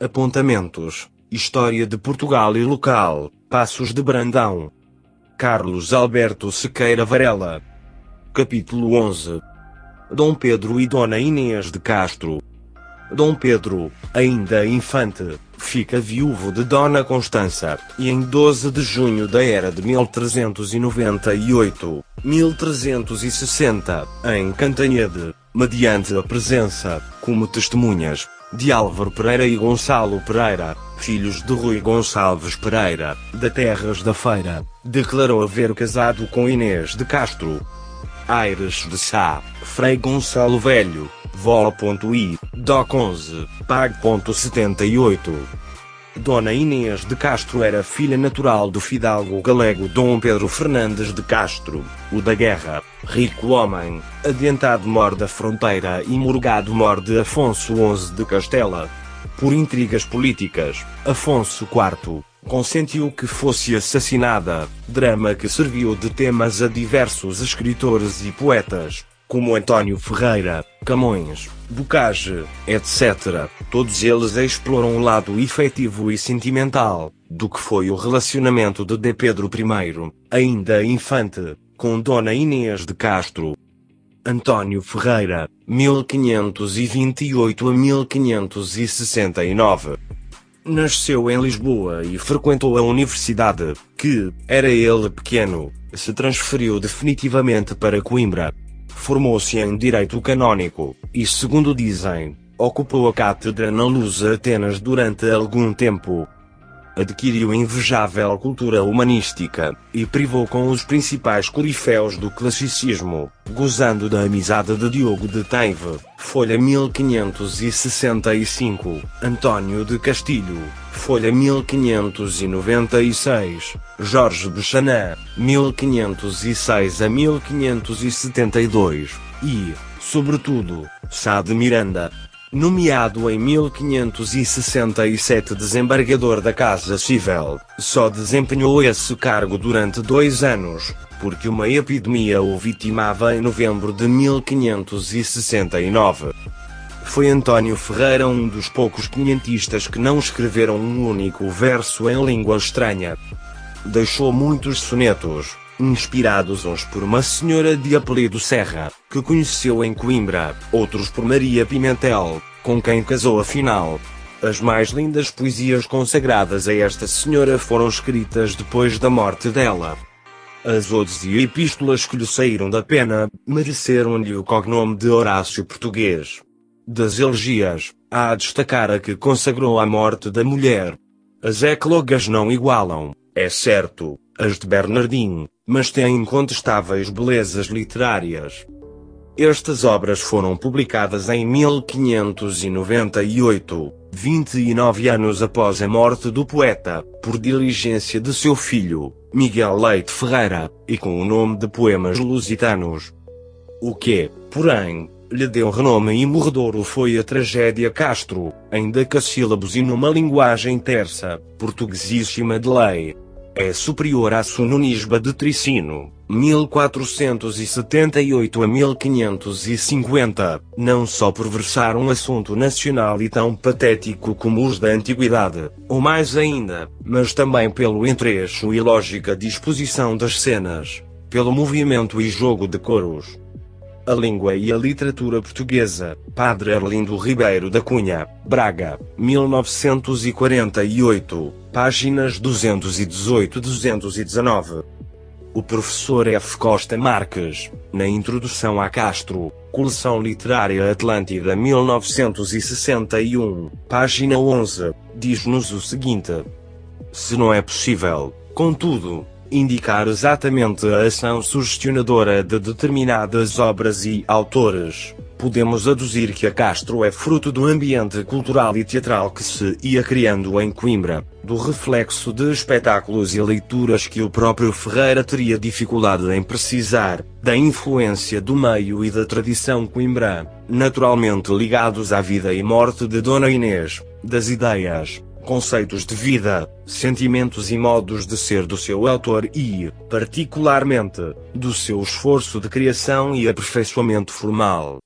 Apontamentos. História de Portugal e local. Passos de Brandão. Carlos Alberto Sequeira Varela. Capítulo 11. Dom Pedro e Dona Inês de Castro. Dom Pedro, ainda infante, fica viúvo de Dona Constança, e em 12 de junho da era de 1398, 1360, em Cantanhede, mediante a presença, como testemunhas, de Álvaro Pereira e Gonçalo Pereira, filhos de Rui Gonçalves Pereira, da Terras da Feira, declarou haver casado com Inês de Castro. Aires de Sá, Frei Gonçalo Velho, Vol.i, Doc 11, Pag.78. Dona Inês de Castro era filha natural do fidalgo galego Dom Pedro Fernandes de Castro, o da guerra, rico homem, adiantado mor da fronteira e morgado mor de Afonso XI de Castela. Por intrigas políticas, Afonso IV consentiu que fosse assassinada, drama que serviu de temas a diversos escritores e poetas, como António Ferreira, Camões, Bocage, etc. Todos eles exploram o lado efetivo e sentimental do que foi o relacionamento de D. Pedro I, ainda infante, com Dona Inês de Castro. Antônio Ferreira, 1528 a 1569. Nasceu em Lisboa e frequentou a universidade, que, era ele pequeno, se transferiu definitivamente para Coimbra. Formou-se em Direito Canônico, e segundo dizem, ocupou a cátedra na Lusa Atenas durante algum tempo. Adquiriu invejável cultura humanística, e privou com os principais coriféus do classicismo, gozando da amizade de Diogo de Teive, folha 1565, António de Castilho, folha 1596, Jorge Bechanã, 1506 a 1572, e, sobretudo, Sá de Miranda, Nomeado em 1567 desembargador da Casa Civil, só desempenhou esse cargo durante dois anos, porque uma epidemia o vitimava em novembro de 1569. Foi António Ferreira um dos poucos quinhentistas que não escreveram um único verso em língua estranha. Deixou muitos sonetos, inspirados uns por uma senhora de apelido Serra, que conheceu em Coimbra, outros por Maria Pimentel, com quem casou afinal. As mais lindas poesias consagradas a esta senhora foram escritas depois da morte dela. As odes e epístolas que lhe saíram da pena, mereceram-lhe o cognome de Horácio Português. Das elegias, há a destacar a que consagrou à morte da mulher. As eclogas não igualam, é certo, as de Bernardino, mas têm incontestáveis belezas literárias. Estas obras foram publicadas em 1598, 29 anos após a morte do poeta, por diligência de seu filho, Miguel Leite Ferreira, e com o nome de Poemas Lusitanos. O que, porém, lhe deu renome e morredouro foi a tragédia Castro, em decassílabos e numa linguagem terça, portuguesíssima de lei é superior à Sununisba de Tricino, 1478 a 1550, não só por versar um assunto nacional e tão patético como os da antiguidade, ou mais ainda, mas também pelo entrecho e lógica disposição das cenas, pelo movimento e jogo de coros. A língua e a literatura portuguesa, Padre Arlindo Ribeiro da Cunha, Braga, 1948, páginas 218-219. O professor F. Costa Marques, na Introdução a Castro, Coleção Literária Atlântida 1961, página 11, diz-nos o seguinte: Se não é possível, contudo, indicar exatamente a ação sugestionadora de determinadas obras e autores, podemos aduzir que a Castro é fruto do ambiente cultural e teatral que se ia criando em Coimbra, do reflexo de espetáculos e leituras que o próprio Ferreira teria dificuldade em precisar, da influência do meio e da tradição coimbrã, naturalmente ligados à vida e morte de Dona Inês, das ideias, conceitos de vida, sentimentos e modos de ser do seu autor e, particularmente, do seu esforço de criação e aperfeiçoamento formal.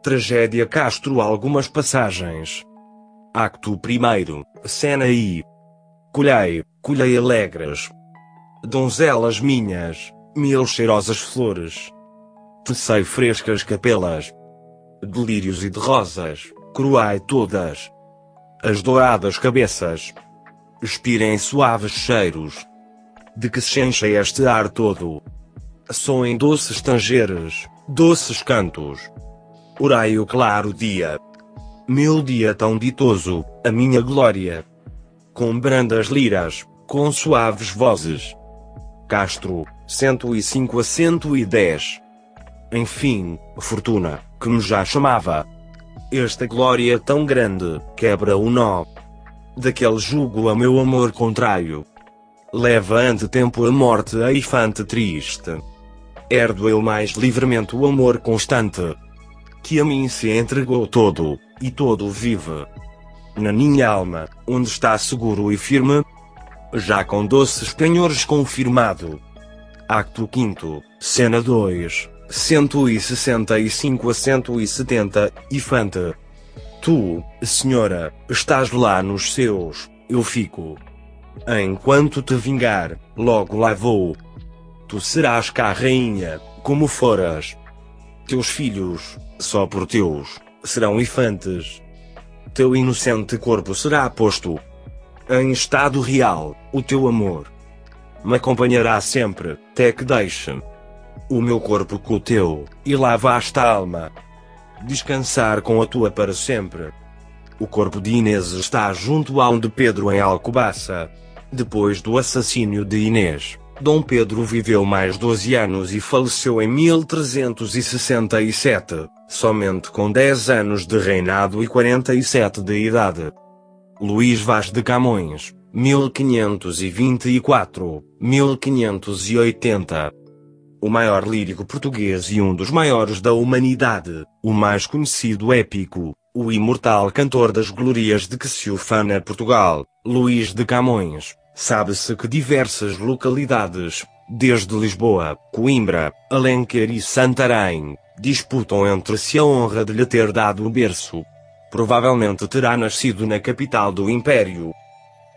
Tragédia Castro Algumas passagens. Acto primeiro, cena I. Colhei, colhei alegres. Donzelas minhas, mil cheirosas flores. Tecei frescas capelas. Delírios e de rosas, cruai todas. As douradas cabeças. Expirem suaves cheiros. De que se enche este ar todo. Soem doces tangeres, doces cantos. Orai o claro dia. Meu dia tão ditoso, a minha glória. Com brandas liras, com suaves vozes. Castro, 105 a 110. Enfim, fortuna, que me já chamava. Esta glória tão grande, quebra o nó. Daquele jugo a meu amor contrário. Leva ante tempo a morte a infante triste. Herdo eu mais livremente o amor constante. Que a mim se entregou todo, e todo vive. Na minha alma, onde está seguro e firme, já com doces penhores confirmado. Acto 5, cena 2, 165 a 170, Ifante. Tu, senhora, estás lá nos seus, eu fico. Enquanto te vingar, logo lá vou. Tu serás cá rainha, como foras. Teus filhos, só por teus, serão infantes. Teu inocente corpo será posto em estado real, o teu amor me acompanhará sempre, até que deixe o meu corpo com o teu, e lá vasta alma descansar com a tua para sempre. O corpo de Inês está junto ao de Pedro em Alcobaça. Depois do assassínio de Inês, Dom Pedro viveu mais 12 anos e faleceu em 1367, somente com 10 anos de reinado e 47 de idade. Luís Vaz de Camões, 1524, 1580. O maior lírico português e um dos maiores da humanidade, o mais conhecido épico, o imortal cantor das glórias de que se ufana Portugal, Luís de Camões. Sabe-se que diversas localidades, desde Lisboa, Coimbra, Alenquer e Santarém, disputam entre si a honra de lhe ter dado o berço. Provavelmente terá nascido na capital do Império.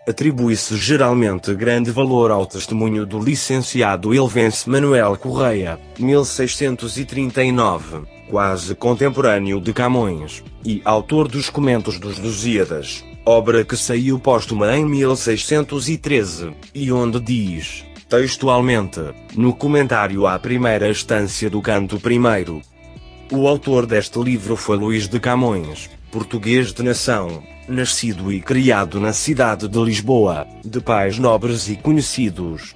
Atribui-se geralmente grande valor ao testemunho do licenciado Ilvense Manuel Correia, 1639, quase contemporâneo de Camões, e autor dos Comentos dos Lusíadas, obra que saiu póstuma em 1613, e onde diz, textualmente, no comentário à primeira estância do canto primeiro. O autor deste livro foi Luís de Camões, português de nação, nascido e criado na cidade de Lisboa, de pais nobres e conhecidos.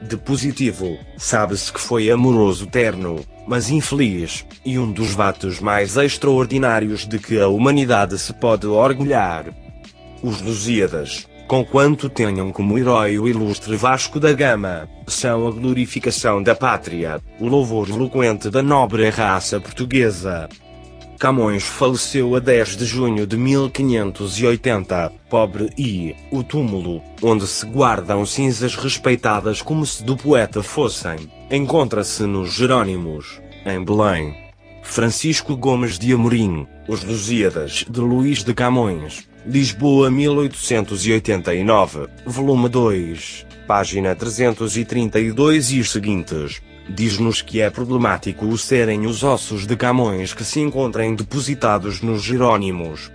De positivo, sabe-se que foi amoroso terno, mas infeliz, e um dos fatos mais extraordinários de que a humanidade se pode orgulhar. Os Lusíadas, conquanto tenham como herói o ilustre Vasco da Gama, são a glorificação da pátria, o louvor eloquente da nobre raça portuguesa. Camões faleceu a 10 de junho de 1580, pobre e, o túmulo, onde se guardam cinzas respeitadas como se do poeta fossem, encontra-se nos Jerônimos, em Belém. Francisco Gomes de Amorim, Os Lusíadas de Luís de Camões, Lisboa 1889, volume 2, página 332 e os seguintes. Diz-nos que é problemático o serem os ossos de Camões que se encontrem depositados nos Jerônimos.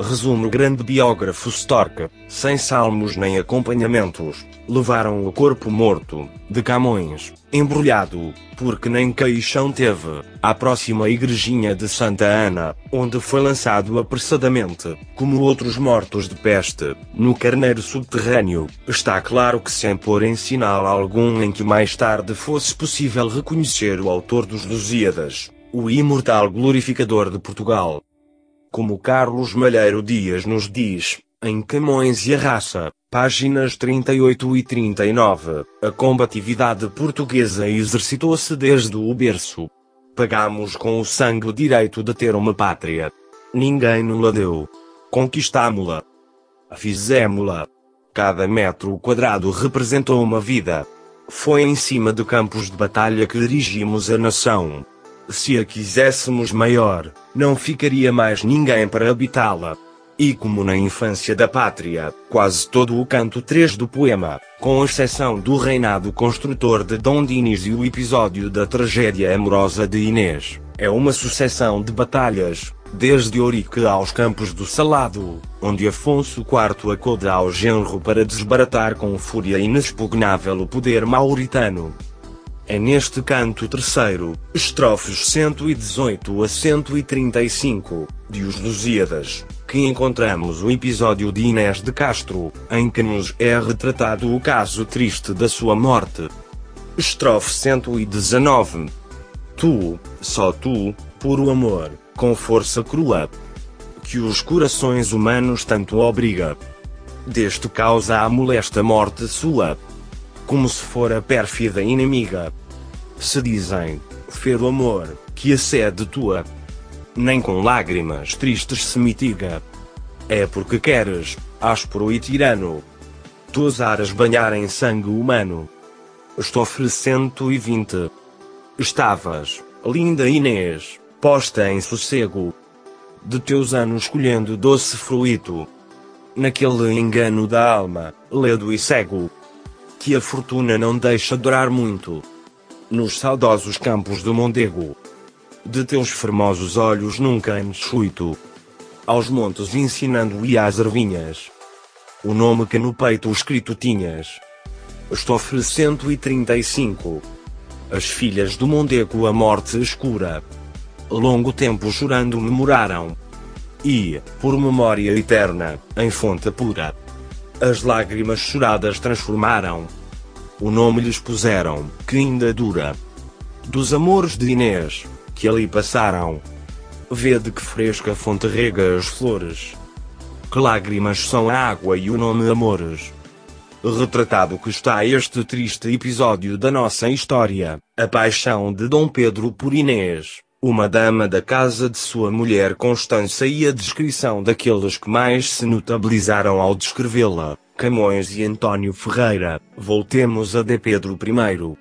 Resume o grande biógrafo Stork, sem salmos nem acompanhamentos, levaram o corpo morto, de Camões, embrulhado, porque nem caixão teve, à próxima igrejinha de Santa Ana, onde foi lançado apressadamente, como outros mortos de peste, no carneiro subterrâneo, está claro que sem pôr em sinal algum em que mais tarde fosse possível reconhecer o autor dos Lusíadas, o imortal glorificador de Portugal. Como Carlos Malheiro Dias nos diz, em Camões e a Raça, páginas 38 e 39, a combatividade portuguesa exercitou-se desde o berço. Pagamos com o sangue o direito de ter uma pátria. Ninguém nos deu. Conquistámo-la. Fizémo-la. Cada metro quadrado representou uma vida. Foi em cima de campos de batalha que dirigimos a nação. Se a quiséssemos maior, não ficaria mais ninguém para habitá-la. E como na infância da pátria, quase todo o canto 3 do poema, com exceção do reinado construtor de Dom Dinis e o episódio da tragédia amorosa de Inês, é uma sucessão de batalhas, desde Ourique aos Campos do Salado, onde Afonso IV acude ao genro para desbaratar com fúria inexpugnável o poder mauritano. É neste canto terceiro, estrofes 118 a 135, de Os Lusíadas, que encontramos o episódio de Inés de Castro, em que nos é retratado o caso triste da sua morte. Estrofe 119. Tu, só tu, puro amor, com força crua, que os corações humanos tanto obriga. Deste causa a molesta morte sua, como se fora pérfida inimiga. Se dizem, fer o amor, que a sede tua, nem com lágrimas tristes se mitiga. É porque queres, áspero e tirano, tu ousaras banhar em sangue humano. Estofre 120. Estavas, linda Inês, posta em sossego, de teus anos colhendo doce fruito, naquele engano da alma, ledo e cego, que a fortuna não deixa durar muito, nos saudosos campos do Mondego de teus formosos olhos nunca enxuito. Aos montes ensinando-lhe às ervinhas. O nome que no peito escrito tinhas. Estofre 135. As filhas do Mondego a morte escura. Longo tempo chorando memoraram. E, por memória eterna, em fonte pura. As lágrimas choradas transformaram. O nome lhes puseram, que ainda dura. Dos amores de Inês, que ali passaram. Vede que fresca fonte rega as flores. Que lágrimas são a água e o nome amores. Retratado que está este triste episódio da nossa história, a paixão de Dom Pedro por Inês, uma dama da casa de sua mulher Constança e a descrição daqueles que mais se notabilizaram ao descrevê-la, Camões e António Ferreira, voltemos a de Pedro I.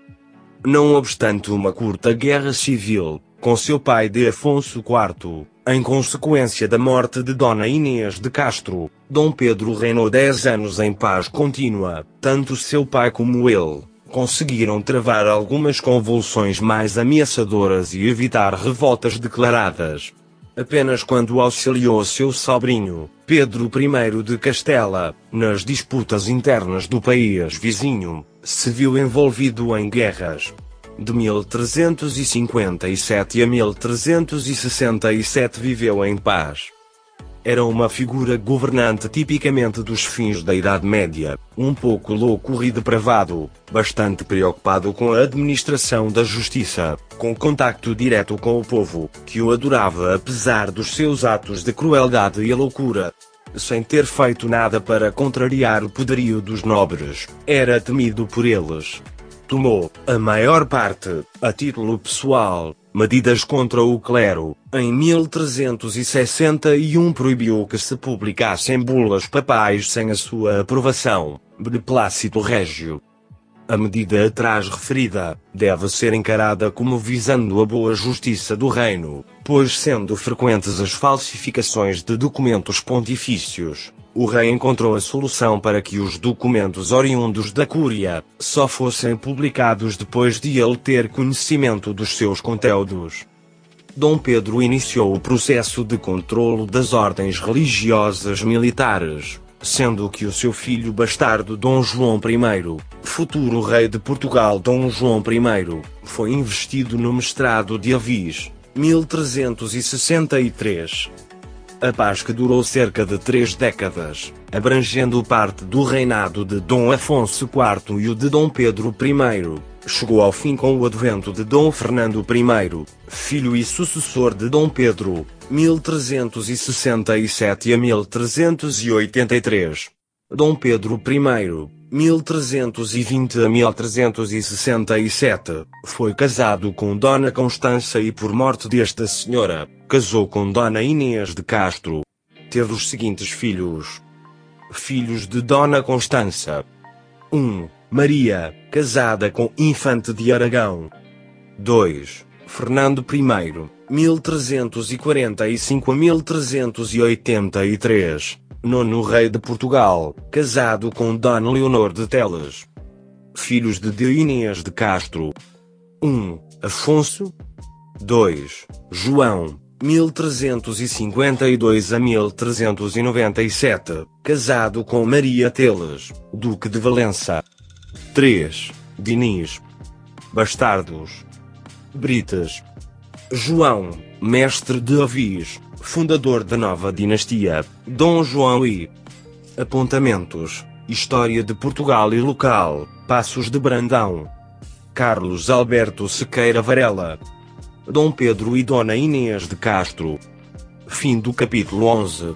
Não obstante uma curta guerra civil, com seu pai de Afonso IV, em consequência da morte de Dona Inês de Castro, Dom Pedro reinou dez anos em paz contínua, tanto seu pai como ele conseguiram travar algumas convulsões mais ameaçadoras e evitar revoltas declaradas. Apenas quando auxiliou seu sobrinho, Pedro I de Castela, nas disputas internas do país vizinho, se viu envolvido em guerras, de 1357 a 1367 viveu em paz. Era uma figura governante tipicamente dos fins da Idade Média, um pouco louco e depravado, bastante preocupado com a administração da justiça, com contacto direto com o povo, que o adorava apesar dos seus atos de crueldade e loucura. Sem ter feito nada para contrariar o poderio dos nobres, era temido por eles, tomou, a maior parte, a título pessoal, medidas contra o clero. Em 1361 proibiu que se publicassem bulas papais sem a sua aprovação, Beneplácito Régio. A medida atrás referida deve ser encarada como visando a boa justiça do reino, pois sendo frequentes as falsificações de documentos pontifícios, o rei encontrou a solução para que os documentos oriundos da Cúria só fossem publicados depois de ele ter conhecimento dos seus conteúdos. Dom Pedro iniciou o processo de controlo das ordens religiosas militares, sendo que o seu filho bastardo Dom João I, futuro rei de Portugal Dom João I, foi investido no mestrado de Avis, 1363 a paz que durou cerca de três décadas, abrangendo parte do reinado de Dom Afonso IV e o de Dom Pedro I, chegou ao fim com o advento de Dom Fernando I, filho e sucessor de Dom Pedro, 1367 a 1383. Dom Pedro I, 1320 a 1367, foi casado com Dona Constança e por morte desta senhora, casou com Dona Inês de Castro. Teve os seguintes filhos. Filhos de Dona Constança. 1. Maria, casada com Infante de Aragão. 2. Fernando I, 1345 a 1383, nono rei de Portugal, casado com Dona Leonor de Teles. Filhos de de Inês de Castro. 1. Afonso. 2. João, 1352 a 1397, casado com Maria Teles, Duque de Valença. 3. Diniz. Bastardos. Britas. João, mestre de Avis, fundador da nova dinastia, Dom João I. Apontamentos. História de Portugal e local, Passos de Brandão. Carlos Alberto Sequeira Varela. Dom Pedro e Dona Inês de Castro. Fim do capítulo 11.